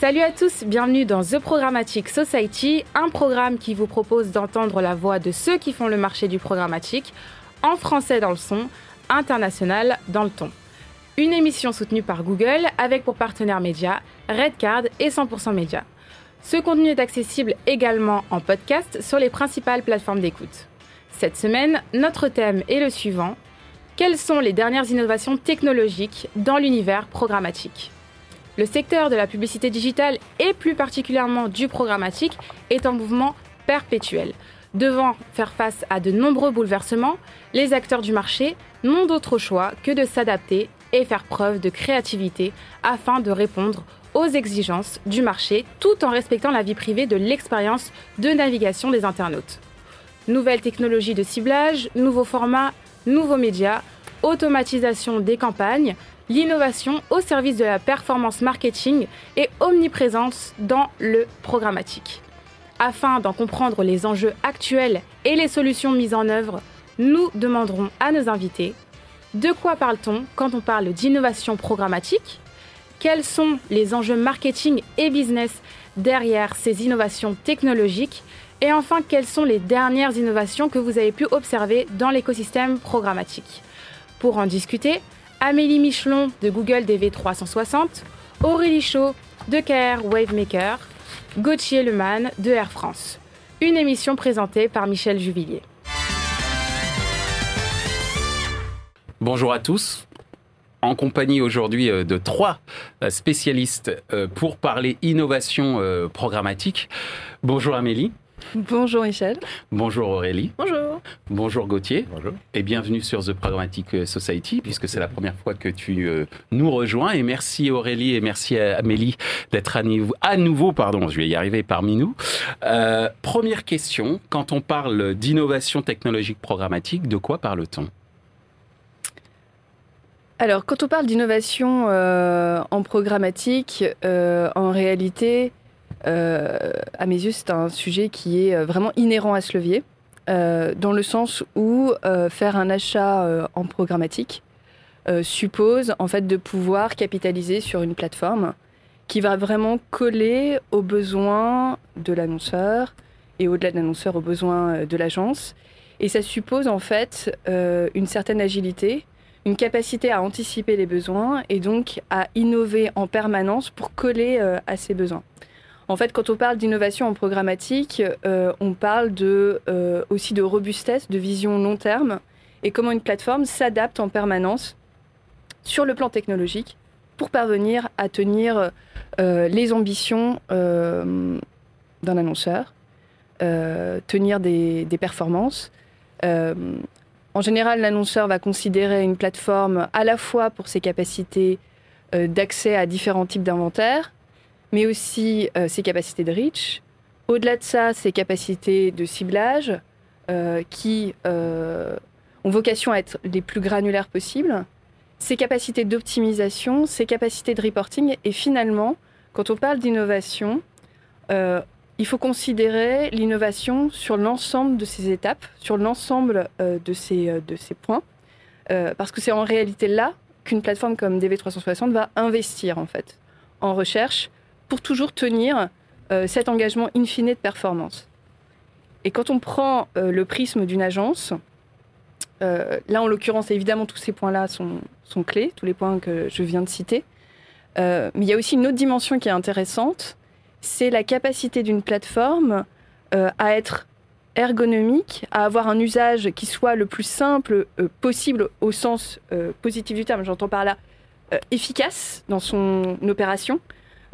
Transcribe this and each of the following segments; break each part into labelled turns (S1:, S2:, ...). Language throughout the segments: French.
S1: Salut à tous, bienvenue dans The Programmatic Society, un programme qui vous propose d'entendre la voix de ceux qui font le marché du programmatique, en français dans le son, international dans le ton. Une émission soutenue par Google avec pour partenaires médias Redcard et 100% Média. Ce contenu est accessible également en podcast sur les principales plateformes d'écoute. Cette semaine, notre thème est le suivant. Quelles sont les dernières innovations technologiques dans l'univers programmatique? Le secteur de la publicité digitale et plus particulièrement du programmatique est en mouvement perpétuel. Devant faire face à de nombreux bouleversements, les acteurs du marché n'ont d'autre choix que de s'adapter et faire preuve de créativité afin de répondre aux exigences du marché tout en respectant la vie privée de l'expérience de navigation des internautes. Nouvelles technologies de ciblage, nouveaux formats, nouveaux médias, automatisation des campagnes, l'innovation au service de la performance marketing est omniprésente dans le programmatique. Afin d'en comprendre les enjeux actuels et les solutions mises en œuvre, nous demanderons à nos invités de quoi parle-t-on quand on parle d'innovation programmatique? Quels sont les enjeux marketing et business derrière ces innovations technologiques? Et enfin, quelles sont les dernières innovations que vous avez pu observer dans l'écosystème programmatique? Pour en discuter, Amélie Michelon de Google DV360, Aurélie Chaud de KR Wavemaker, Gauthier Leman de Air France. Une émission présentée par Michel Juvillier.
S2: Bonjour à tous. En compagnie aujourd'hui euh, de trois euh, spécialistes euh, pour parler innovation programmatique. Bonjour Amélie.
S3: Bonjour Michel.
S2: Bonjour Aurélie.
S3: Bonjour.
S2: Bonjour Gauthier.
S4: Bonjour.
S2: Et bienvenue sur The Programmatic Society, puisque c'est la première fois que tu euh, nous rejoins. Et merci Aurélie et merci à Amélie d'être à, nouveau, pardon, je vais y arriver parmi nous. Euh, première question, quand on parle d'innovation technologique programmatique, de quoi parle-t-on?
S3: Alors, quand on parle d'innovation euh, en programmatique, en réalité, euh, à mes yeux, c'est un sujet qui est euh, vraiment inhérent à ce levier, euh, dans le sens où faire un achat en programmatique suppose en fait de pouvoir capitaliser sur une plateforme qui va vraiment coller aux besoins de l'annonceur et au-delà de l'annonceur aux besoins de l'agence. Et ça suppose en fait une certaine agilité, une capacité à anticiper les besoins et donc à innover en permanence pour coller à ces besoins. En fait, quand on parle d'innovation en programmatique, euh, on parle euh, aussi de robustesse, de vision long terme, et comment une plateforme s'adapte en permanence sur le plan technologique pour parvenir à tenir euh, les ambitions d'un annonceur, tenir des performances. en général, l'annonceur va considérer une plateforme à la fois pour ses capacités d'accès à différents types d'inventaires, mais aussi euh, ses capacités de reach. Au-delà de ça, ses capacités de ciblage euh, qui euh, ont vocation à être les plus granulaires possibles, ses capacités d'optimisation, ses capacités de reporting. Et finalement, quand on parle d'innovation, il faut considérer l'innovation sur l'ensemble de ces étapes, sur l'ensemble de, ces, de ces points, parce que c'est en réalité là qu'une plateforme comme DV360 va investir en fait en recherche, pour toujours tenir euh, cet engagement in fine de performance. Et quand on prend euh, le prisme d'une agence, euh, là en l'occurrence évidemment tous ces points-là sont, sont, clés, tous les points que je viens de citer, mais il y a aussi une autre dimension qui est intéressante, c'est la capacité d'une plateforme à être ergonomique, à avoir un usage qui soit le plus simple possible au sens positif du terme, j'entends par là efficace dans son opération,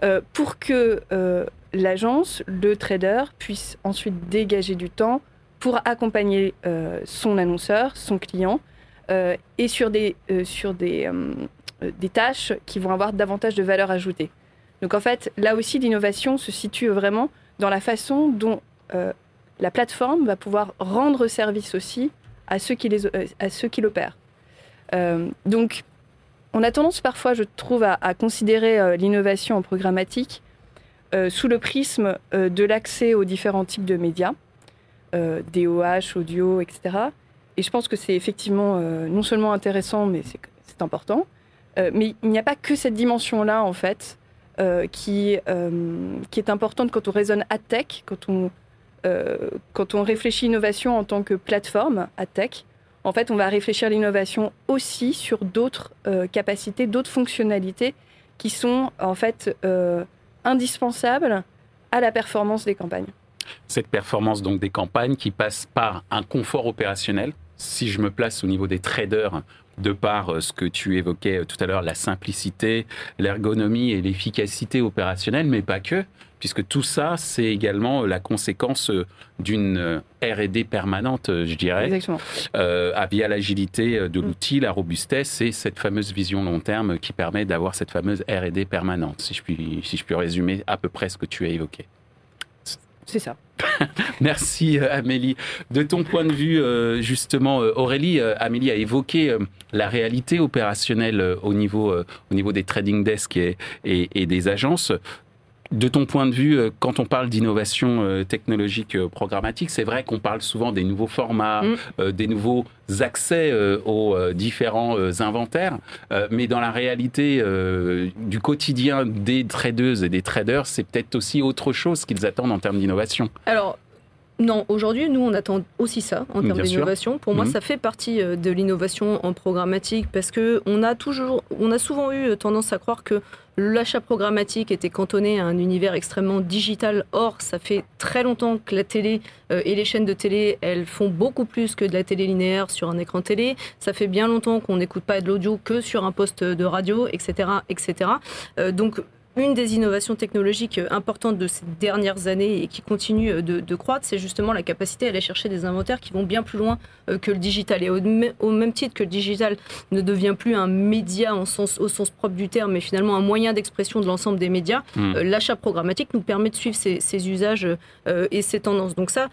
S3: euh, pour que euh, l'agence, le trader, puisse ensuite dégager du temps pour accompagner euh, son annonceur, son client, et sur des, sur des, des tâches qui vont avoir davantage de valeur ajoutée. Donc en fait, là aussi, l'innovation se situe vraiment dans la façon dont la plateforme va pouvoir rendre service aussi à ceux qui, les, à ceux qui l'opèrent. donc on a tendance parfois, je trouve, à, considérer euh, l'innovation en programmatique euh, sous le prisme euh, de l'accès aux différents types de médias, DOH, audio, etc. Et je pense que c'est effectivement non seulement intéressant, mais c'est important. mais il n'y a pas que cette dimension-là, en fait, qui, est importante quand on raisonne à tech, quand on, quand on innovation en tant que plateforme à tech. En fait, on va réfléchir l'innovation aussi sur d'autres capacités, d'autres fonctionnalités qui sont en fait indispensables à la performance des campagnes.
S2: Cette performance donc des campagnes qui passe par un confort opérationnel. Si je me place au niveau des traders, de par euh, ce que tu évoquais euh, tout à l'heure, la simplicité, l'ergonomie et l'efficacité opérationnelle, mais pas que, puisque tout ça, c'est également la conséquence euh, d'une R&D permanente, je dirais,
S3: Exactement.
S2: via l'agilité de mm. l'outil, la robustesse et cette fameuse vision long terme qui permet d'avoir cette fameuse R&D permanente, si je, puis, si je puis résumer à peu près ce que tu as évoqué.
S3: C'est ça.
S2: Merci euh, Amélie. De ton point de vue, euh, justement, euh, Aurélie, Amélie a évoqué la réalité opérationnelle au niveau, au niveau des trading desks et, et des agences de ton point de vue, euh, quand on parle d'innovation euh, technologique euh, programmatique, c'est vrai qu'on parle souvent des nouveaux formats, mm. des nouveaux accès aux différents inventaires, mais dans la réalité du quotidien des tradeuses et des traders, c'est peut-être aussi autre chose qu'ils attendent en termes d'innovation.
S4: Alors, non, aujourd'hui, nous, on attend aussi ça en termes d'innovation. Pour moi, mhm. ça fait partie euh, de l'innovation en programmatique parce que on a toujours, on a souvent eu euh, tendance à croire que l'achat programmatique était cantonné à un univers extrêmement digital. Or, ça fait très longtemps que la télé euh, et les chaînes de télé, elles font beaucoup plus que de la télé linéaire sur un écran télé. Ça fait bien longtemps qu'on n'écoute pas de l'audio que sur un poste de radio, etc., etc. donc, une des innovations technologiques importantes de ces dernières années et qui continue de, croître, c'est justement la capacité à aller chercher des inventaires qui vont bien plus loin euh, que le digital. Et au, même titre que le digital ne devient plus un média au sens propre du terme, mais finalement un moyen d'expression de l'ensemble des médias, hmm. euh, l'achat programmatique nous permet de suivre ces, usages euh, et ces tendances. Donc ça,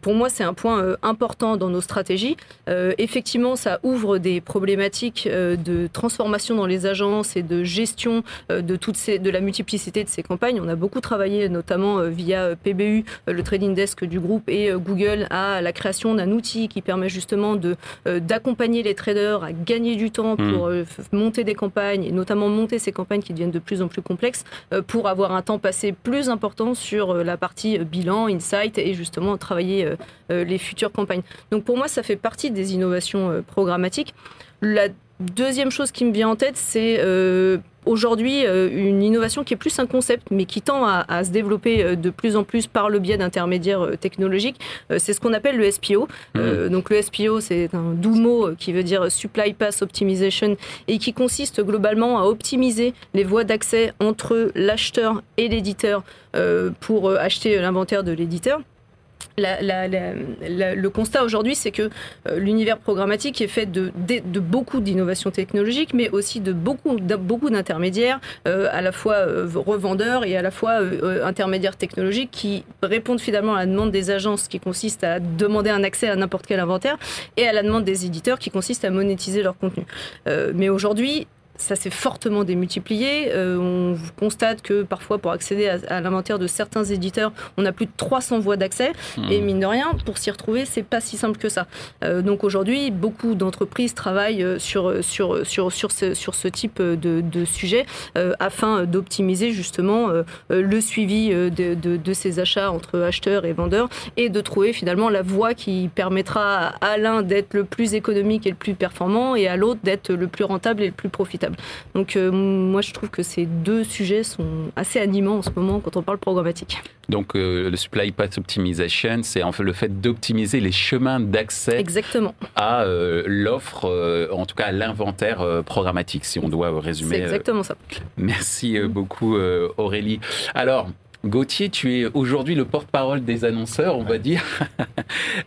S4: pour moi, c'est un point important dans nos stratégies. effectivement, ça ouvre des problématiques de transformation dans les agences et de gestion de toutes ces, de la multiplicité de ces campagnes. On a beaucoup travaillé, notamment euh, via euh, PBU, euh, le trading desk du groupe, et Google à la création d'un outil qui permet justement de d'accompagner les traders à gagner du temps hmm. pour monter des campagnes, et notamment monter ces campagnes qui deviennent de plus en plus complexes, pour avoir un temps passé plus important sur la partie bilan, insight, et justement travailler les futures campagnes. Donc pour moi, ça fait partie des innovations programmatiques. La deuxième chose qui me vient en tête, c'est aujourd'hui euh, une innovation qui est plus un concept, mais qui tend à, se développer euh, de plus en plus par le biais d'intermédiaires euh, technologiques. c'est ce qu'on appelle le SPO. Mmh. donc le SPO, c'est un doux mot qui veut dire Supply Pass Optimization et qui consiste globalement à optimiser les voies d'accès entre l'acheteur et l'éditeur pour acheter l'inventaire de l'éditeur le constat aujourd'hui, c'est que euh, l'univers programmatique est fait de, beaucoup d'innovations technologiques, mais aussi de beaucoup, beaucoup d'intermédiaires, euh, à la fois euh, revendeurs et à la fois intermédiaires technologiques, qui répondent finalement à la demande des agences, qui consiste à demander un accès à n'importe quel inventaire, et à la demande des éditeurs, qui consiste à monétiser leur contenu. mais aujourd'hui, ça s'est fortement démultiplié. Euh, on constate que parfois, pour accéder à, l'inventaire de certains éditeurs, on a plus de 300 voies d'accès. Hmm. Et mine de rien, pour s'y retrouver, c'est pas si simple que ça. Euh, donc aujourd'hui, beaucoup d'entreprises travaillent euh, sur, sur, sur, sur, ce, sur ce type de, de sujet afin d'optimiser justement le suivi de, de, de, ces achats entre acheteurs et vendeurs et de trouver finalement la voie qui permettra à l'un d'être le plus économique et le plus performant et à l'autre d'être le plus rentable et le plus profitable. Donc euh, moi je trouve que ces deux sujets sont assez animants en ce moment quand on parle programmatique.
S2: Donc euh, le supply path optimization, c'est en fait le fait d'optimiser les chemins d'accès à euh, l'offre, en tout cas à l'inventaire programmatique, si on doit résumer.
S4: C'est exactement ça.
S2: Merci beaucoup Aurélie. Alors, Gauthier, tu es aujourd'hui le porte-parole des annonceurs, on va dire.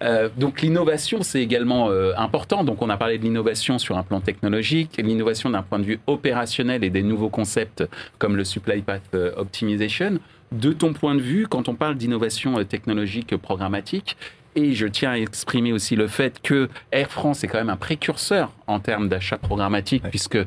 S2: Euh, donc l'innovation, c'est également euh, important. Donc on a parlé de l'innovation sur un plan technologique, l'innovation d'un point de vue opérationnel et des nouveaux concepts comme le Supply Path euh, Optimization. De ton point de vue, quand on parle d'innovation technologique programmatique, et je tiens à exprimer aussi le fait que Air France est quand même un précurseur en termes d'achat programmatique, puisque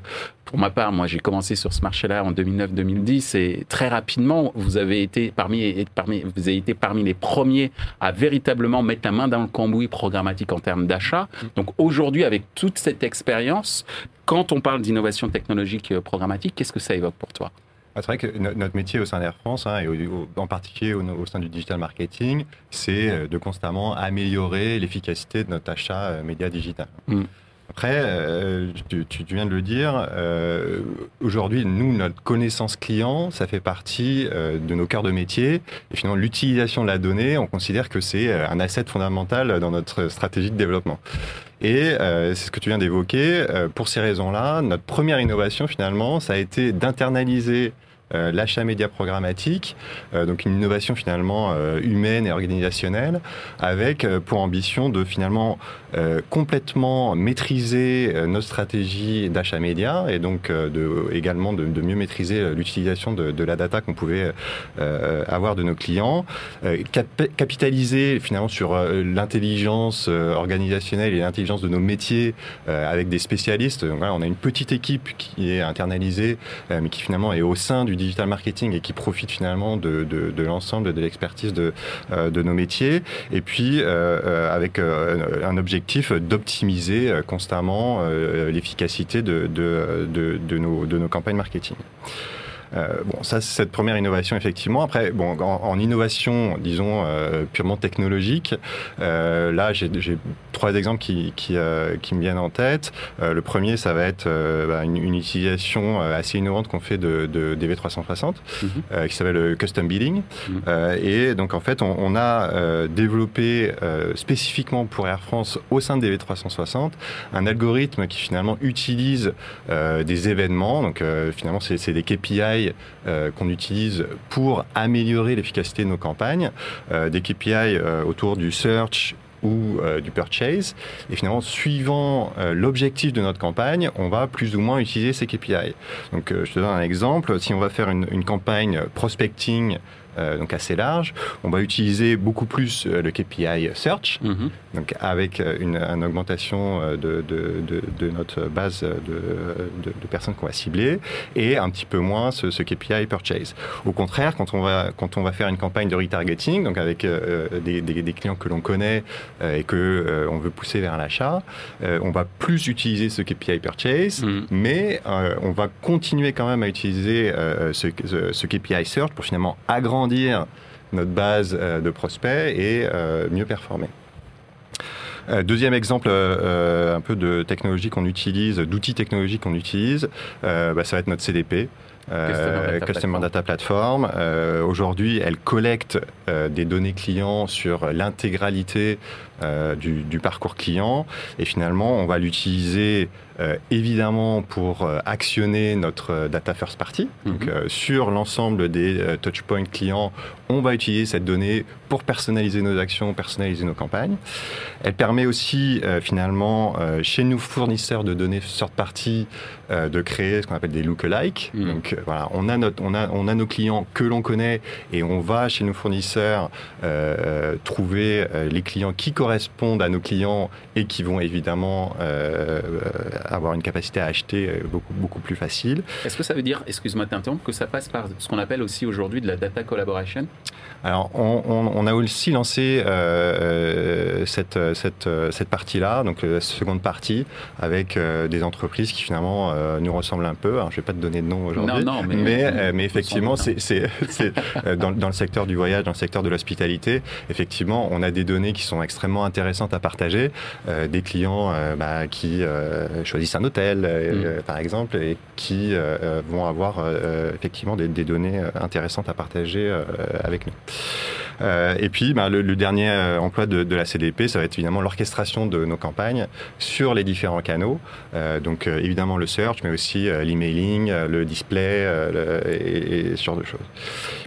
S2: pour ma part, moi j'ai commencé sur ce marché-là en 2009-2010 et très rapidement, vous avez, été parmi, parmi, vous avez été parmi les premiers à véritablement mettre la main dans le cambouis programmatique en termes d'achat. Donc aujourd'hui, avec toute cette expérience, quand on parle d'innovation technologique programmatique, qu'est-ce que ça évoque pour toi?
S5: C'est vrai que notre métier au sein d'Air France, hein, et en particulier au, sein du digital marketing, c'est de constamment améliorer l'efficacité de notre achat média digital. Mm. Après, euh, tu, viens de le dire, euh, aujourd'hui, nous, notre connaissance client, ça fait partie euh, de nos cœurs de métier. Et finalement, l'utilisation de la donnée, on considère que c'est un asset fondamental dans notre stratégie de développement. Et c'est ce que tu viens d'évoquer. pour ces raisons-là, notre première innovation, finalement, ça a été d'internaliser euh, l'achat média programmatique, euh, donc une innovation finalement euh, humaine et organisationnelle, avec pour ambition de finalement complètement maîtriser nos stratégies d'achat média et donc de, également de, mieux maîtriser l'utilisation de, la data qu'on pouvait avoir de nos clients, capitaliser finalement sur l'intelligence organisationnelle et l'intelligence de nos métiers avec des spécialistes. Donc, voilà, on a une petite équipe qui est internalisée, mais qui finalement est au sein du digital marketing et qui profite finalement de, de, l'ensemble de l'expertise de, euh, de nos métiers. Et puis, euh, euh, avec un objectif d'optimiser constamment l'efficacité de, de, nos, de nos campagnes marketing. Euh, bon, ça, c'est cette première innovation, effectivement. Après, bon, en, innovation, disons, euh, purement technologique, euh, là, j'ai trois exemples qui, qui, qui, me viennent en tête. le premier, ça va être bah, une, utilisation assez innovante qu'on fait de, de DV360, mhm. qui s'appelle le Custom Bidding. Mhm. et donc, en fait, on, on a développé spécifiquement pour Air France, au sein de DV360, un algorithme qui finalement utilise des événements. Donc, finalement, c'est des KPI euh, qu'on utilise pour améliorer l'efficacité de nos campagnes, euh, des KPI euh, autour du search ou du purchase. Et finalement, suivant l'objectif de notre campagne, on va plus ou moins utiliser ces KPI. Donc, je te donne un exemple. Si on va faire une, campagne prospecting donc assez large. On va utiliser beaucoup plus euh, le KPI Search, mhm. donc avec euh, une, augmentation de, de, notre base de, personnes qu'on va cibler, et un petit peu moins ce, KPI Purchase. Au contraire, quand on va, quand on va faire une campagne de retargeting, donc avec des, des, clients que l'on connaît et que on veut pousser vers l'achat, on va plus utiliser ce KPI Purchase, mhm. mais on va continuer quand même à utiliser ce, ce KPI Search pour finalement agrandir notre base euh, de prospects et euh, mieux performer. Euh, deuxième exemple, un peu de technologie qu'on utilise, d'outils technologiques qu'on utilise, bah, ça va être notre CDP. Customer Data, Platform. Aujourd'hui, elle collecte des données clients sur l'intégralité du, du, parcours client et finalement, on va l'utiliser évidemment pour euh, actionner notre euh, data first party. Donc, mhm. sur l'ensemble des touchpoints clients, on va utiliser cette donnée pour personnaliser nos actions, personnaliser nos campagnes. Elle permet aussi finalement chez nous fournisseurs de données third party de créer ce qu'on appelle des lookalike. Mhm. Donc voilà, on a, notre, on, a, on a nos clients que l'on connaît et on va chez nos fournisseurs trouver les clients qui correspondent à nos clients et qui vont évidemment avoir une capacité à acheter euh, beaucoup, beaucoup plus facile.
S2: Est-ce que ça veut dire, excuse-moi de t'interrompre, que ça passe par ce qu'on appelle aussi aujourd'hui de la data collaboration?
S5: Alors, on, a aussi lancé euh, euh, cette, cette, cette partie-là, donc la seconde partie, avec des entreprises qui finalement nous ressemblent un peu. Alors, je ne vais pas te donner de nom aujourd'hui, non, non, mais, mais, effectivement, c'est dans, dans, le secteur du voyage, dans le secteur de l'hospitalité, effectivement, on a des données qui sont extrêmement intéressantes à partager, des clients bah, qui choisissent un hôtel, euh, mm. euh, par exemple, et qui euh, vont avoir effectivement des, des, données intéressantes à partager avec nous. Euh, et puis, ben, le, dernier euh, emploi de, de, la Ça va être évidemment l'orchestration de nos campagnes sur les différents canaux. Euh, donc, évidemment, le search, mais aussi l'emailing, le display et, ce genre de choses.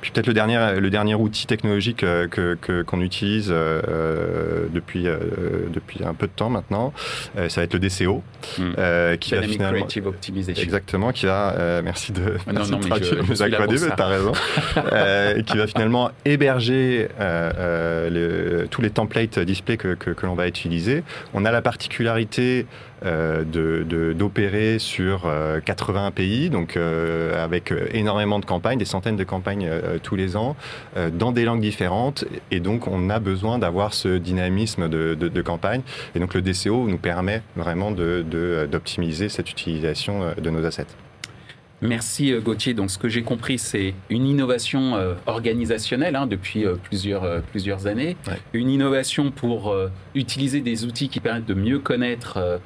S5: Puis peut-être le dernier, le dernier outil technologique que, qu'on utilise depuis, depuis un peu de temps maintenant, ça va être le DCO,
S2: hmm. qui va finalement... Creative Optimization.
S5: Exactement, qui va... merci de, ah non, non, raison. qui va finalement héberger euh, euh, tous les templates display que, l'on va utiliser. On a la particularité euh, d'opérer sur 80 pays, donc avec énormément de campagnes, des centaines de campagnes tous les ans, dans des langues différentes. Et donc, on a besoin d'avoir ce dynamisme de, de, campagne. Et donc, le DCO nous permet vraiment d'optimiser cette utilisation de nos assets.
S2: Merci Gauthier. Donc ce que j'ai compris, c'est une innovation organisationnelle hein, depuis plusieurs, plusieurs années, une innovation pour utiliser des outils qui permettent de mieux connaître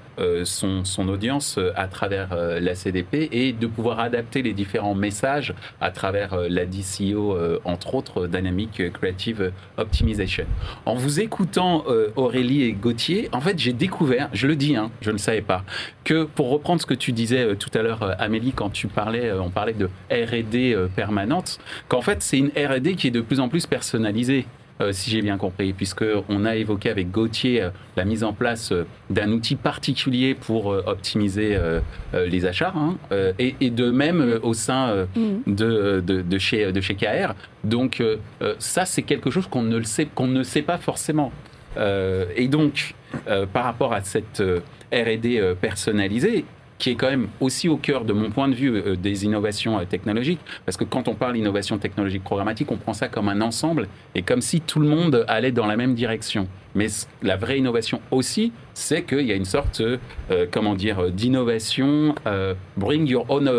S2: son, son, audience à travers la CDP et de pouvoir adapter les différents messages à travers la DCO, entre autres Dynamic Creative Optimization. En vous écoutant Aurélie et Gauthier, en fait j'ai découvert, je le dis, hein, je ne savais pas, que pour reprendre ce que tu disais tout à l'heure Amélie quand tu parlais, on parlait de R&D permanente, qu'en fait c'est une R&D qui est de plus en plus personnalisée. Euh, si j'ai bien compris, puisqu'on a évoqué avec Gauthier euh, la mise en place euh, d'un outil particulier pour optimiser les achats, hein, et, de même au sein mm. de, de, chez, de chez KR. Donc ça, c'est quelque chose qu'on ne, sait, qu'on ne sait pas forcément. et donc, par rapport à cette RD personnalisée, qui est quand même aussi au cœur de mon point de vue euh, des innovations euh, technologiques, parce que quand on parle d'innovation technologique programmatique, on prend ça comme un ensemble et comme si tout le monde allait dans la même direction. Mais la vraie innovation aussi, c'est qu'il y a une sorte, euh, comment dire, d'innovation, bring your own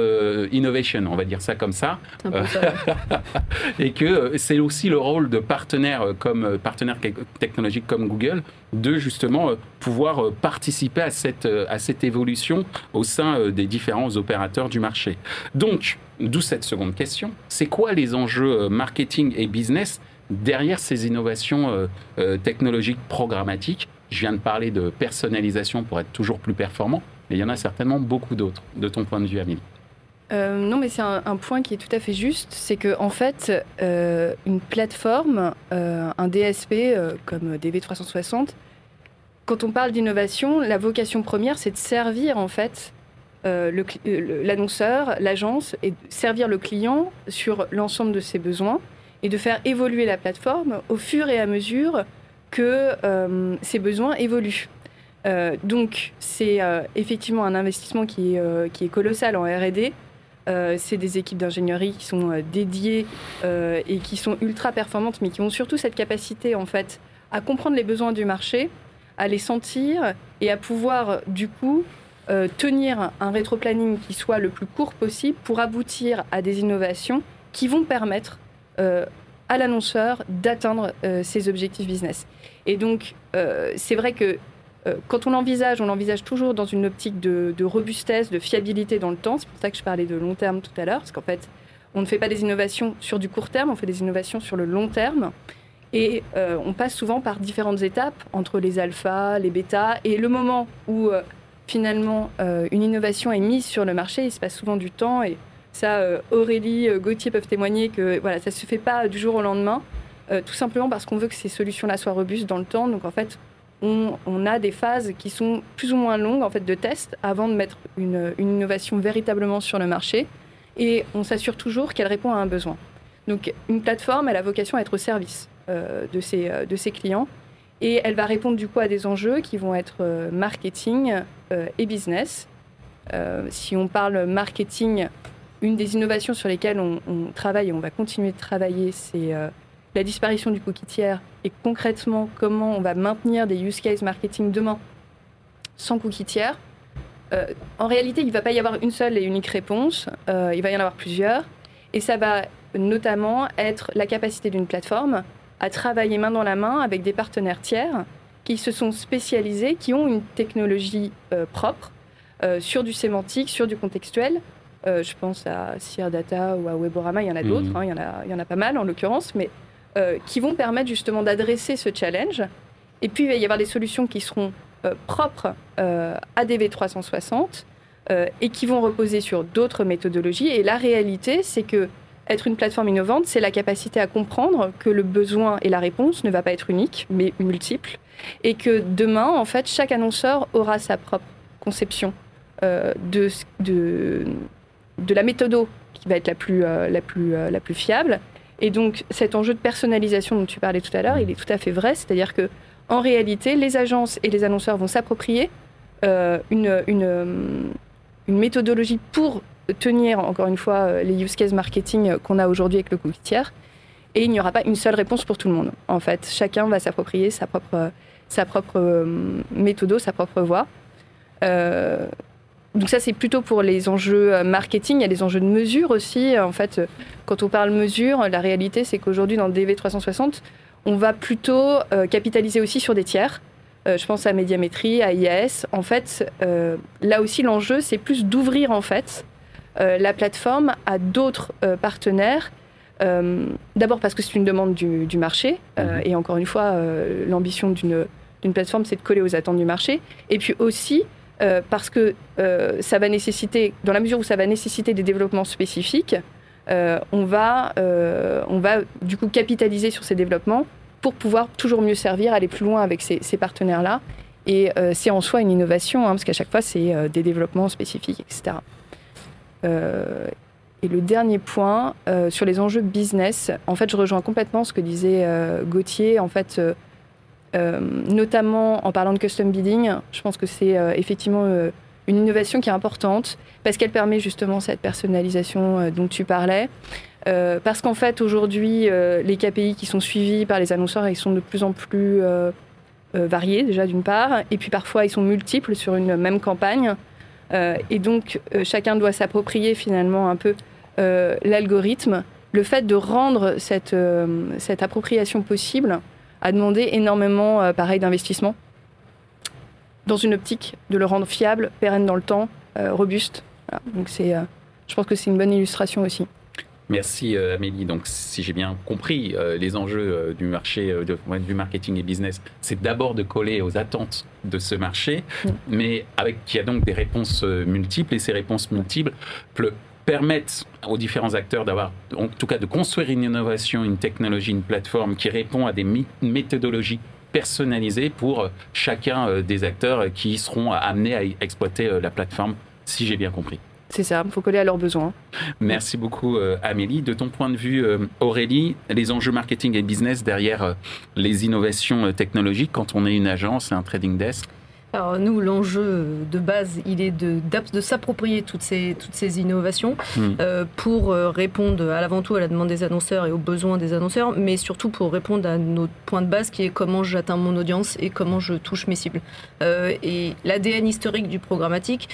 S2: innovation, on va dire ça comme ça, et que c'est aussi le rôle de partenaires comme partenaires technologiques comme Google de justement pouvoir participer à cette à cette évolution au sein des différents opérateurs du marché. Donc, d'où cette seconde question, c'est quoi les enjeux marketing et business derrière ces innovations euh, euh, technologiques programmatiques, je viens de parler de personnalisation pour être toujours plus performant, mais il y en a certainement beaucoup d'autres, de ton point de vue, Amélie.
S3: Euh, non, mais c'est un, point qui est tout à fait juste. C'est que en fait, une plateforme, un DSP comme DV360, quand on parle d'innovation, la vocation première, c'est de servir en fait l'annonceur, l'agence, et servir le client sur l'ensemble de ses besoins et de faire évoluer la plateforme au fur et à mesure que euh, ses besoins évoluent. Euh, donc c'est euh, effectivement un investissement qui est, qui est colossal en RD. c'est des équipes d'ingénierie qui sont dédiées et qui sont ultra performantes, mais qui ont surtout cette capacité en fait à comprendre les besoins du marché, à les sentir et à pouvoir du coup tenir un rétro-planning qui soit le plus court possible pour aboutir à des innovations qui vont permettre euh, à l'annonceur d'atteindre euh, ses objectifs business. Et donc, euh, c'est vrai que quand on l'envisage, on l'envisage toujours dans une optique de, robustesse, de fiabilité dans le temps. C'est pour ça que je parlais de long terme tout à l'heure, parce qu'en fait, on ne fait pas des innovations sur du court terme, on fait des innovations sur le long terme. Et on passe souvent par différentes étapes entre les alphas, les bêtas, et le moment où finalement une innovation est mise sur le marché, il se passe souvent du temps et ça, euh, Aurélie, euh, Gauthier peuvent témoigner que voilà, ça ne se fait pas du jour au lendemain, euh, tout simplement parce qu'on veut que ces solutions-là soient robustes dans le temps. Donc en fait, on, a des phases qui sont plus ou moins longues en fait de test avant de mettre une, innovation véritablement sur le marché. Et on s'assure toujours qu'elle répond à un besoin. Donc une plateforme, elle a vocation à être au service de, ses, de ses clients. Et elle va répondre du coup à des enjeux qui vont être marketing et business. si on parle marketing, une des innovations sur lesquelles on, travaille et on va continuer de travailler, c'est euh, la disparition du cookie tiers et concrètement comment on va maintenir des use case marketing demain sans cookie tiers. Euh, en réalité, il ne va pas y avoir une seule et unique réponse, euh, il va y en avoir plusieurs. Et ça va notamment être la capacité d'une plateforme à travailler main dans la main avec des partenaires tiers qui se sont spécialisés, qui ont une technologie propre sur du sémantique, sur du contextuel, euh, je pense à Sear Data ou à Weborama, il y en a mhm. d'autres, hein, il, y en a, il y en a pas mal en l'occurrence, mais euh, qui vont permettre justement d'adresser ce challenge. Et puis il va y avoir des solutions qui seront euh, propres à DV360 et qui vont reposer sur d'autres méthodologies. Et la réalité, c'est que être une plateforme innovante, c'est la capacité à comprendre que le besoin et la réponse ne va pas être unique, mais multiple, et que demain, en fait, chaque annonceur aura sa propre conception de, de, de la méthode qui va être la plus, euh, la, plus, euh, la plus fiable. Et donc cet enjeu de personnalisation dont tu parlais tout à l'heure, il est tout à fait vrai, c'est-à-dire que en réalité, les agences et les annonceurs vont s'approprier euh, une, une, une, méthodologie pour tenir, encore une fois, les use case marketing qu'on a aujourd'hui avec le cookie tiers. Et il n'y aura pas une seule réponse pour tout le monde. En fait, chacun va s'approprier sa propre, sa propre méthode, sa propre voie. Donc ça, c'est plutôt pour les enjeux marketing. Il y a les enjeux de mesure aussi. En fait, quand on parle mesure, la réalité, c'est qu'aujourd'hui, dans DV360, on va plutôt capitaliser aussi sur des tiers. je pense à Médiamétrie, à IAS. En fait, là aussi, l'enjeu, c'est plus d'ouvrir en fait la plateforme à d'autres partenaires euh, d'abord parce que c'est une demande du, marché, euh, mhm. et encore une fois, euh, l'ambition d'une plateforme, c'est de coller aux attentes du marché. Et puis aussi parce que ça va nécessiter, dans la mesure où ça va nécessiter des développements spécifiques, on, va, on va du coup capitaliser sur ces développements pour pouvoir toujours mieux servir, aller plus loin avec ces, partenaires-là. Et c'est en soi une innovation, hein, parce qu'à chaque fois, c'est des développements spécifiques, etc. Et le dernier point, euh, sur les enjeux business, en fait, je rejoins complètement ce que disait euh, Gauthier. En fait, euh, notamment en parlant de custom bidding, je pense que c'est effectivement une innovation qui est importante parce qu'elle permet justement cette personnalisation dont tu parlais. parce qu'en fait, aujourd'hui, les KPI qui sont suivis par les annonceurs, ils sont de plus en plus variés, déjà d'une part, et puis parfois ils sont multiples sur une même campagne. et donc, chacun doit s'approprier finalement un peu euh, l'algorithme, le fait de rendre cette, euh, cette appropriation possible a demandé énormément, euh, pareil, d'investissement dans une optique de le rendre fiable, pérenne dans le temps, robuste. Donc c'est, je pense que c'est une bonne illustration aussi.
S2: Merci Amélie. Donc si j'ai bien compris, les enjeux du marché, du marketing et business, c'est d'abord de coller aux attentes de ce marché, mais avec qui a donc des réponses multiples et ces réponses multiples permettent aux différents acteurs d'avoir, en tout cas de construire une innovation, une technologie, une plateforme qui répond à des méthodologies personnalisées pour euh, chacun euh, des acteurs qui seront amenés à exploiter euh, la plateforme, si j'ai bien compris.
S3: C'est ça, il faut coller à leurs besoins.
S2: Merci beaucoup Amélie. De ton point de vue, Aurélie, les enjeux marketing et business derrière les innovations technologiques quand on est une agence et un trading desk
S4: alors nous, l'enjeu de base, il est de, de s'approprier toutes ces, toutes ces innovations hmm. euh, pour euh, répondre à l'avant tout à la demande des annonceurs et aux besoins des annonceurs, mais surtout pour répondre à notre point de base qui est comment j'atteins mon audience et comment je touche mes cibles. Euh, et l'ADN historique du programmatique,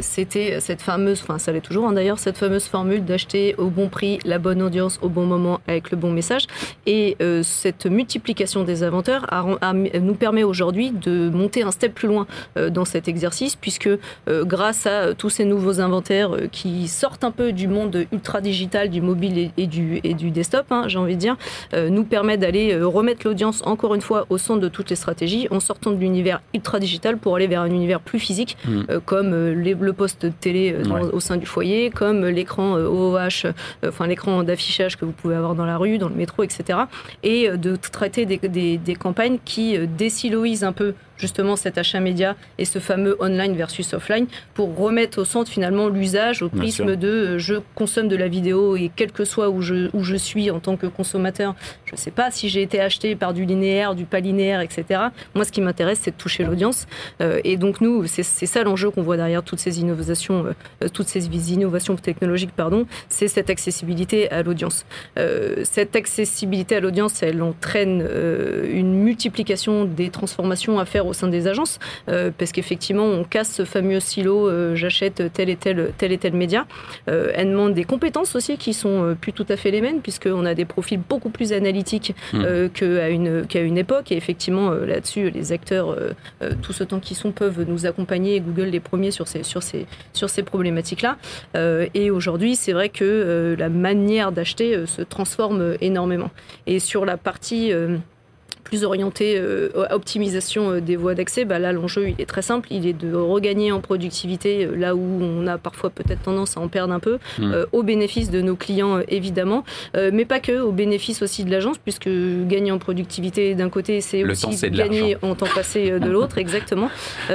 S4: c'était cette fameuse, enfin ça l'est toujours hein, d'ailleurs, cette fameuse formule d'acheter au bon prix, la bonne audience au bon moment avec le bon message. Et cette multiplication des inventaires nous permet aujourd'hui de monter un step plus loin euh, dans cet exercice, puisque euh, grâce à tous ces nouveaux inventaires euh, qui sortent un peu du monde ultra digital, du mobile et, du, et du desktop, hein, j'ai envie de dire, nous permet d'aller remettre l'audience encore une fois au centre de toutes les stratégies en sortant de l'univers ultra digital pour aller vers un univers plus physique, mm. comme le poste télé au sein du foyer, comme l'écran OOH, enfin l'écran d'affichage que vous pouvez avoir dans la rue, dans le métro, etc. Et de traiter des, des, des campagnes qui désiloisent un peu justement cet achat média et ce fameux online versus offline pour remettre au centre finalement l'usage au prisme de euh, je consomme de la vidéo et quel que soit où je, où je suis en tant que consommateur, je ne sais pas si j'ai été acheté par du linéaire, du pas linéaire, etc. Moi, ce qui m'intéresse, c'est de toucher l'audience. Euh, et donc, nous, c'est ça l'enjeu qu'on voit derrière toutes ces innovations, euh, toutes ces innovations technologiques, pardon, c'est cette accessibilité à l'audience. cette accessibilité à l'audience, elle entraîne une multiplication des transformations à faire au sein des agences, euh, parce qu'effectivement, on casse ce fameux silo, euh, j'achète tel et tel, tel et tel média. Euh, elle demande des compétences aussi qui sont plus tout à fait les mêmes, puisqu'on a des profils beaucoup plus analytiques mmh. qu'à une, qu'à une époque. Et effectivement, là-dessus, les acteurs, tout ce temps qu'ils sont, peuvent nous accompagner, Google les premiers sur ces, sur ces, sur ces problématiques-là. et aujourd'hui, c'est vrai que la manière d'acheter se transforme énormément. Et sur la partie plus orienté euh, à optimisation euh, des voies d'accès, bah là l'enjeu il est très simple, il est de regagner en productivité euh, là où on a parfois peut-être tendance à en perdre un peu, mmh. au bénéfice de nos clients évidemment, mais pas que, au bénéfice aussi de l'agence, puisque gagner en productivité d'un côté, c'est aussi gagner en temps passé de l'autre, exactement.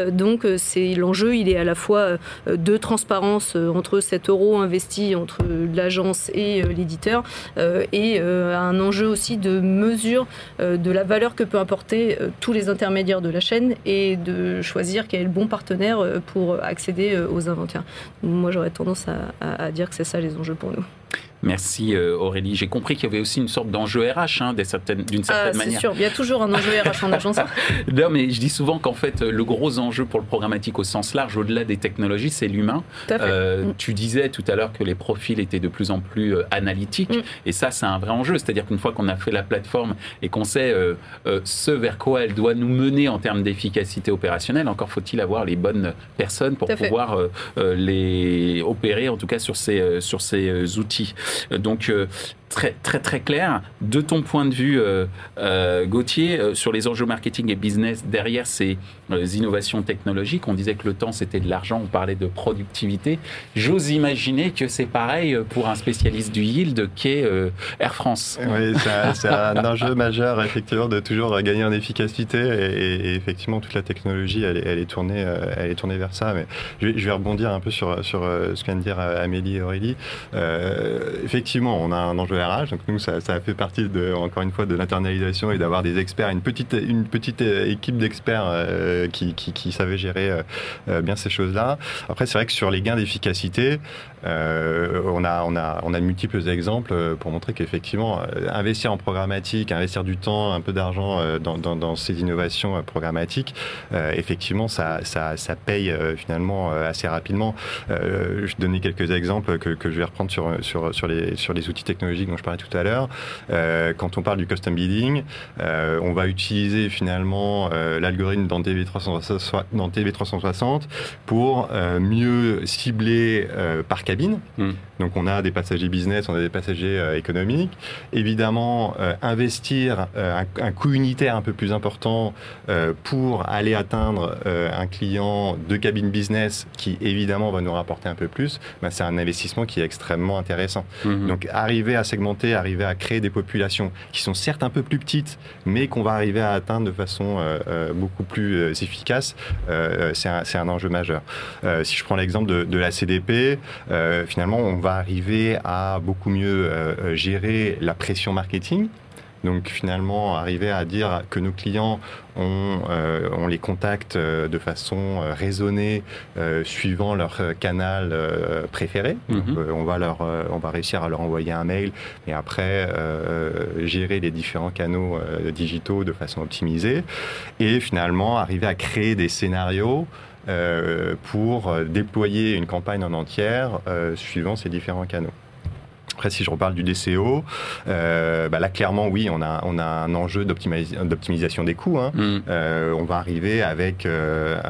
S4: donc c'est l'enjeu, il est à la fois de transparence entre cet euro investi entre l'agence et l'éditeur, et un enjeu aussi de mesure de la valeur que peut apporter euh, tous les intermédiaires de la chaîne et de choisir quel est le bon partenaire euh, pour accéder euh, aux inventaires. Moi, j'aurais tendance à, dire que c'est ça les enjeux pour nous.
S2: Merci Aurélie. J'ai compris qu'il y avait aussi une sorte d'enjeu RH hein, d'une certaine,
S4: ah,
S2: manière.
S4: C'est sûr, il y a toujours un enjeu RH en agence.
S2: non, mais je dis souvent qu'en fait, le gros enjeu pour le programmatique au sens large, au-delà des technologies, c'est l'humain. Mm. Tu disais tout à l'heure que les profils étaient de plus en plus analytiques, mm. et ça, c'est un vrai enjeu. C'est-à-dire qu'une fois qu'on a fait la plateforme et qu'on sait ce vers quoi elle doit nous mener en termes d'efficacité opérationnelle, encore faut-il avoir les bonnes personnes pour pouvoir les opérer, en tout cas sur ces, sur ces outils. Donc, très très très clair. De ton point de vue, euh, euh, Gauthier, euh, sur les enjeux marketing et business derrière ces innovations technologiques, on disait que le temps c'était de l'argent, on parlait de productivité. J'ose imaginer que c'est pareil pour un spécialiste du yield qu'est Air France.
S5: Oui, c'est un, enjeu majeur effectivement de toujours gagner en efficacité et, effectivement toute la technologie elle, est tournée, elle est tournée vers ça. Mais je vais, rebondir un peu sur sur ce de dire Amélie et Aurélie. effectivement, on a un enjeu donc nous, ça, a fait partie de, encore une fois de l'internalisation et d'avoir des experts, une petite, une petite euh, équipe d'experts euh, qui, qui, savaient gérer euh, bien ces choses-là. Après, c'est vrai que sur les gains d'efficacité, on, a, on, a, on a multiples exemples pour montrer qu'effectivement, investir en programmatique, investir du temps, un peu d'argent dans, dans, ces innovations programmatiques, effectivement, ça, ça, ça paye finalement assez rapidement. je donnais quelques exemples que, que je vais reprendre sur, sur, sur, les, sur les outils technologiques dont je parlais tout à l'heure, euh, quand on parle du custom bidding, euh, on va utiliser finalement euh, l'algorithme dans TV360, dans TV360 pour mieux cibler par cabine. Hmm. Donc on a des passagers business, on a des passagers économiques. Évidemment, investir un, coût unitaire un peu plus important pour aller atteindre un client de cabine business qui évidemment va nous rapporter un peu plus, bah, c'est un investissement qui est extrêmement intéressant. Hmm. Donc arriver à arriver à créer des populations qui sont certes un peu plus petites, mais qu'on va arriver à atteindre de façon euh, euh, beaucoup plus euh, efficace, c'est un, enjeu majeur. si je prends l'exemple de, la CDP, finalement, on va arriver à beaucoup mieux gérer la pression marketing. Donc finalement, arriver à dire que nos clients, ont euh, on les contacte euh, de façon euh, raisonnée, suivant leur canal préféré. Mhm. on, va leur, on va réussir à leur envoyer un mail, et après gérer les différents canaux digitaux de façon optimisée. Et finalement, arriver à créer des scénarios pour déployer une campagne en entière suivant ces différents canaux. Après, si je reparle du DCO, euh, bah là, clairement, oui, on a, on a un enjeu d'optimisation des coûts. Hein. Mm. Euh, on va arriver avec euh,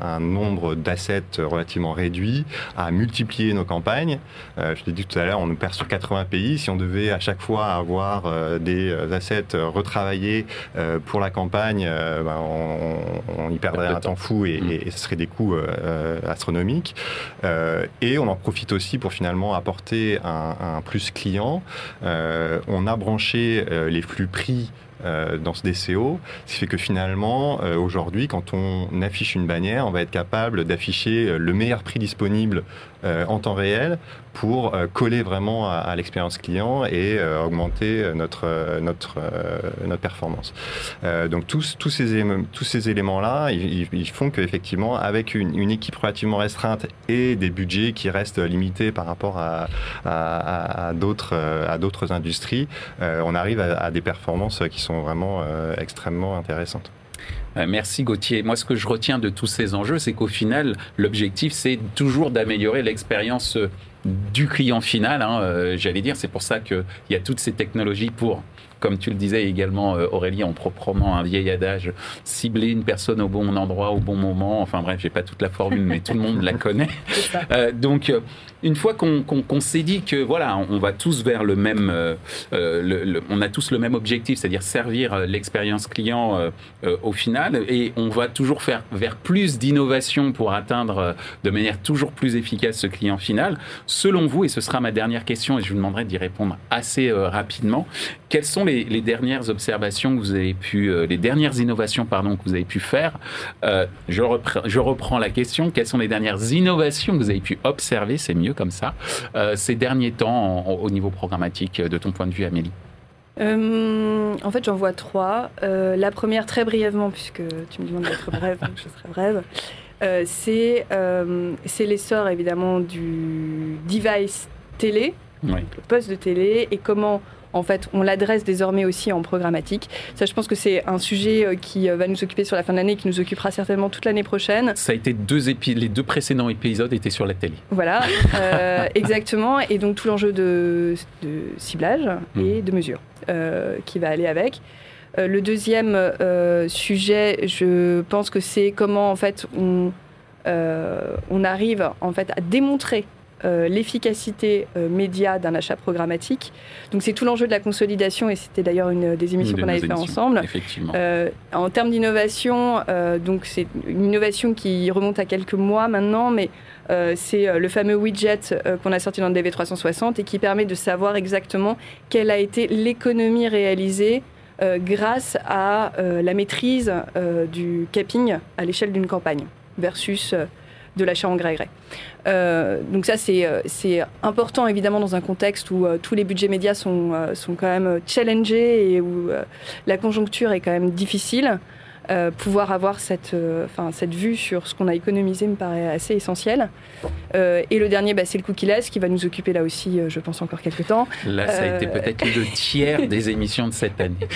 S5: un, nombre d'assets relativement réduit à multiplier nos campagnes. je l'ai dit tout à l'heure, on nous perd sur 80 pays. Si on devait à chaque fois avoir des assets retravaillés pour la campagne, bah, on, y perdrait un temps fou et, mm. et, ce serait des coûts astronomiques. et on en profite aussi pour finalement apporter un, un plus client. Euh, on a branché euh, les flux prix euh, dans ce DCO, ce qui fait que finalement, aujourd'hui, quand on affiche une bannière, on va être capable d'afficher le meilleur prix disponible en temps réel pour euh, coller vraiment à, l'expérience client et euh, augmenter euh, notre, notre, notre performance. donc tous, tous ces, tous ces éléments-là, ils, font qu'effectivement, avec une, équipe relativement restreinte et des budgets qui restent limités par rapport à, à, à d'autres industries, on arrive à, des performances qui sont vraiment extrêmement intéressantes.
S2: Merci Gauthier. Moi, ce que je retiens de tous ces enjeux, c'est qu'au final, l'objectif, c'est toujours d'améliorer l'expérience du client final, hein, euh, j'allais dire. C'est pour ça qu'il y a toutes ces technologies pour comme tu le disais également, euh, Aurélie, en proprement un vieil adage, cibler une personne au bon endroit, au bon moment. Enfin bref, j'ai pas toute la formule, mais tout le monde la connaît. Euh, donc, une fois qu'on s'est dit que voilà, on va tous vers le même, euh, euh, on a tous le même objectif, c'est-à-dire servir euh, l'expérience client au final, et on va toujours faire vers plus d'innovation pour atteindre de manière toujours plus efficace ce client final. Selon vous, et ce sera ma dernière question, et je vous demanderai d'y répondre assez rapidement, quelles sont les, dernières observations que vous avez pu, les dernières innovations pardon que vous avez pu faire? Je, reprends, je reprends la question. Quelles sont les dernières innovations que vous avez pu observer? C'est mieux comme ça, euh, ces derniers temps au niveau programmatique, de ton point de vue, Amélie
S3: euh, en fait, j'en vois trois. Euh, la première, très brièvement, puisque tu me demandes d'être brève, donc je serai brève, c'est l'essor évidemment du device télé le poste de télé, et comment en fait, on l'adresse désormais aussi en programmatique. Ça, je pense que c'est un sujet euh, qui euh, va nous occuper sur la fin de l'année, qui nous occupera certainement toute l'année prochaine.
S2: Ça a été deux épis les deux précédents épisodes étaient sur la télé.
S3: Voilà, euh, exactement. Et donc tout l'enjeu de, ciblage et mmh. de mesure qui va aller avec. le deuxième sujet, je pense que c'est comment en fait on, on arrive en fait à démontrer euh, l'efficacité euh, média d'un achat programmatique. Donc c'est tout l'enjeu de la consolidation et c'était d'ailleurs une des émissions qu'on avait fait ensemble.
S2: Effectivement.
S3: Euh, en termes d'innovation, donc c'est une innovation qui remonte à quelques mois maintenant, mais c'est le fameux widget qu'on a sorti dans le DV360 et qui permet de savoir exactement quelle a été l'économie réalisée grâce à la maîtrise du capping à l'échelle d'une campagne versus de l'achat en gré à gré. Euh, donc ça, euh, c'est important évidemment dans un contexte où euh, tous les budgets médias sont, sont quand même challengés et où la conjoncture est quand même difficile. pouvoir avoir cette, enfin cette vue sur ce qu'on a économisé me paraît assez essentiel. et le dernier, bah, c'est le cookie-less qui va nous occuper là aussi, je pense, encore quelques temps.
S2: Là, ça a été peut-être le tiers des émissions de cette année.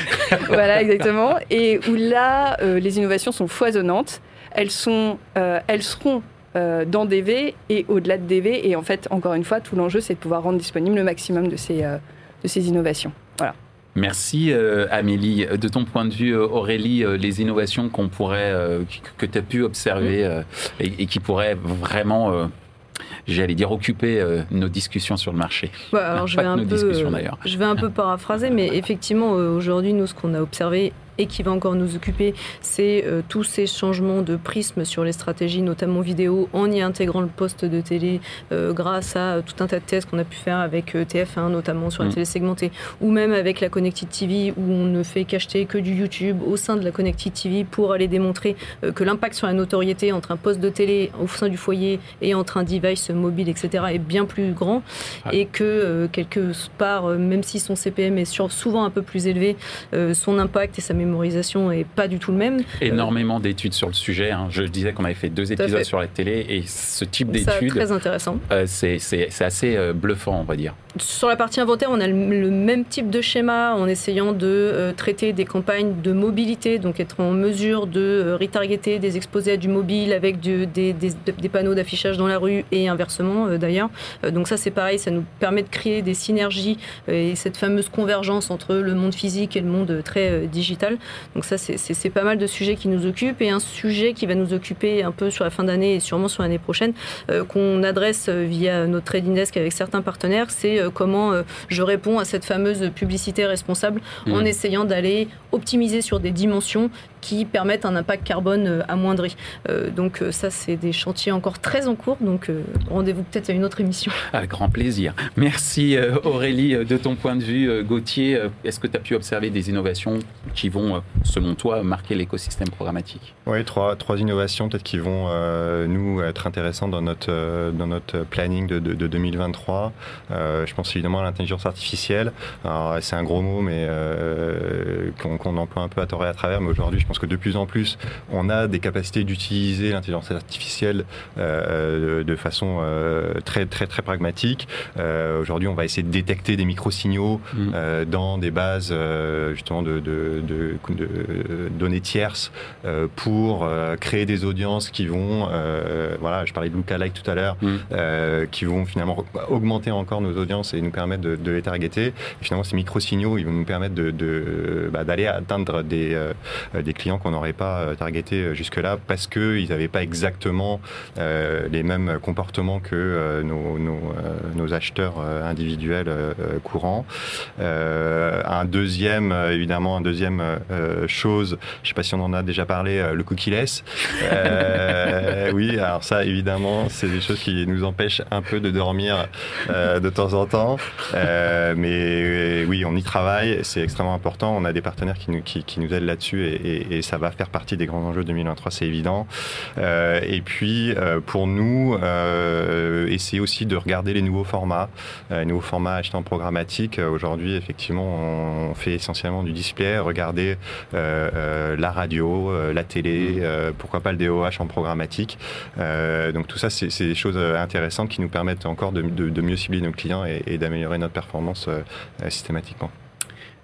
S3: voilà, exactement. Et où là, les innovations sont foisonnantes. Elles, sont, elles seront euh, dans DV et au-delà de DV. Et en fait, encore une fois, tout l'enjeu, c'est de pouvoir rendre disponible le maximum de ces, euh, de ces innovations. Voilà.
S2: Merci euh, Amélie. De ton point de vue, Aurélie, les innovations qu'on pourrait, que tu as pu observer mm. et, qui pourraient vraiment j'allais dire occuper nos discussions sur le marché.
S4: Bah, alors je, vais un peu, je vais un peu paraphraser, mais effectivement, aujourd'hui, nous, ce qu'on a observé et qui va encore nous occuper, c'est euh, tous ces changements de prisme sur les stratégies, notamment vidéo, en y intégrant le poste de télé euh, grâce à tout un tas de tests qu'on a pu faire avec euh, TF1, notamment sur la mm. télé segmentée, ou même avec la Connected TV, où on ne fait qu'acheter que du YouTube au sein de la Connected TV pour aller démontrer que l'impact sur la notoriété entre un poste de télé au sein du foyer et entre un device mobile, etc., est bien plus grand, et que quelque part, même si son CPM est souvent un peu plus élevé, son impact et sa mémoire mémorisation est pas du tout le même.
S2: Énormément d'études sur le sujet. Hein. Je disais qu'on avait fait deux épisodes sur la télé et ce type d'études.
S4: Très intéressant.
S2: Euh, c'est assez euh, bluffant, on va dire.
S4: Sur la partie inventaire, on a le, même type de schéma en essayant de euh, traiter des campagnes de mobilité, donc être en mesure de retargeter des exposés à du mobile avec des, des, des, panneaux d'affichage dans la rue et inversement d'ailleurs. donc ça c'est pareil, ça nous permet de créer des synergies et cette fameuse convergence entre le monde physique et le monde très digital. Donc ça, c'est pas mal de sujets qui nous occupent et un sujet qui va nous occuper un peu sur la fin d'année et sûrement sur l'année prochaine, euh, qu'on adresse euh, via notre trading desk avec certains partenaires, c'est euh, comment je réponds à cette fameuse publicité responsable en mmh. essayant d'aller optimiser sur des dimensions qui permettent un impact carbone euh, amoindri. Euh, donc euh, ça, c'est des chantiers encore très en cours. Donc rendez-vous peut-être à une autre émission.
S2: Avec grand plaisir. Merci Aurélie. De ton point de vue, Gauthier, est-ce que tu as pu observer des innovations qui vont, selon toi, marquer l'écosystème programmatique?
S5: Oui, trois, trois innovations peut-être qui vont nous être intéressantes dans notre, dans notre planning de, de, 2023. je pense évidemment à l'intelligence artificielle. C'est un gros mot, mais qu'on emploie un peu à tort et à travers. Mais aujourd'hui, je pense que de plus en plus, on a des capacités d'utiliser l'intelligence artificielle euh, de façon euh, très très très pragmatique. Euh, aujourd'hui, on va essayer de détecter des micro-signaux mm. dans des bases justement de, de, données tierces pour créer des audiences qui vont, voilà, je parlais de lookalike tout à l'heure, mm. qui vont finalement augmenter encore nos audiences et nous permettre de, les targeter. finalement, ces micro-signaux, ils vont nous permettre de, bah, d'aller atteindre des, des clients qu'on n'aurait pas euh, targetés euh, jusque-là parce qu'ils n'avaient pas exactement euh, les mêmes comportements que nos, acheteurs individuels courants. un deuxième, évidemment, un deuxième chose, je ne sais pas si on en a déjà parlé, le cookie-less. oui, alors ça, évidemment, c'est des choses qui nous empêchent un peu de dormir de temps en temps. mais oui, on y travaille, c'est extrêmement important. On a des partenaires qui nous, aident là-dessus et, ça va faire partie des grands enjeux 2023, c'est évident. et puis, pour nous, essayer aussi de regarder les nouveaux formats, les nouveaux formats achetés en programmatique. Aujourd'hui, effectivement, on fait essentiellement du display, regarder la radio, la télé, mmh. pourquoi pas le DOH en programmatique. donc tout ça, c'est des choses intéressantes qui nous permettent encore de, mieux cibler nos clients et d'améliorer notre performance systématiquement.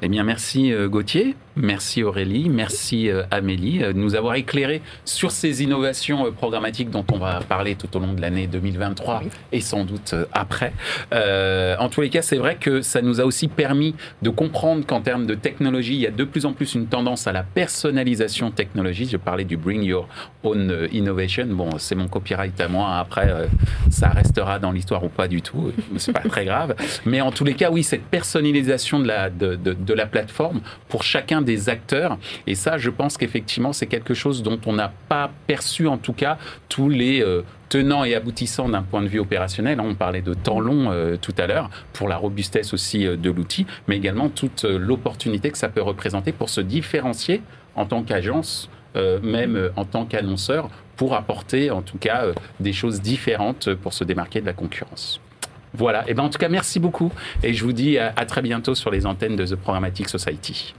S2: Eh bien, merci euh, Gauthier, merci Aurélie, merci euh, Amélie euh, de nous avoir éclairé sur ces innovations programmatiques dont on va parler tout au long de l'année 2023 et sans doute après. en tous les cas, c'est vrai que ça nous a aussi permis de comprendre qu'en termes de technologie, il y a de plus en plus une tendance à la personnalisation technologique. Je parlais du Bring Your Own Innovation. Bon, c'est mon copyright à moi. Après, ça restera dans l'histoire ou pas du tout. C'est pas très grave. Mais en tous les cas, oui, cette personnalisation de la de, de de la plateforme pour chacun des acteurs. Et ça, je pense qu'effectivement, c'est quelque chose dont on n'a pas perçu, en tout cas, tous les euh, tenants et aboutissants d'un point de vue opérationnel. On parlait de temps long euh, tout à l'heure, pour la robustesse aussi euh, de l'outil, mais également toute l'opportunité que ça peut représenter pour se différencier en tant qu'agence, même en tant qu'annonceur, pour apporter en tout cas des choses différentes pour se démarquer de la concurrence. Voilà. Et eh ben en tout cas, merci beaucoup. Et je vous dis à, à très bientôt sur les antennes de The Programmatic Society.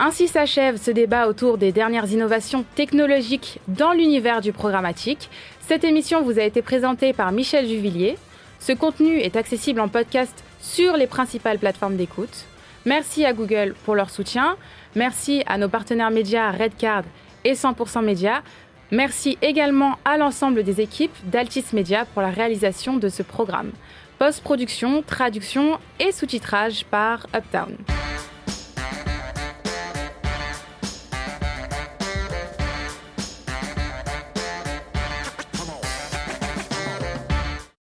S1: Ainsi s'achève ce débat autour des dernières innovations technologiques dans l'univers du programmatique. Cette émission vous a été présentée par Michel Juvillier. Ce contenu est accessible en podcast sur les principales plateformes d'écoute. Merci à Google pour leur soutien. Merci à nos partenaires médias Redcard et 100% Média. Merci également à l'ensemble des équipes d'Altis Media pour la réalisation de ce programme. Post-production, traduction et sous-titrage par Uptown.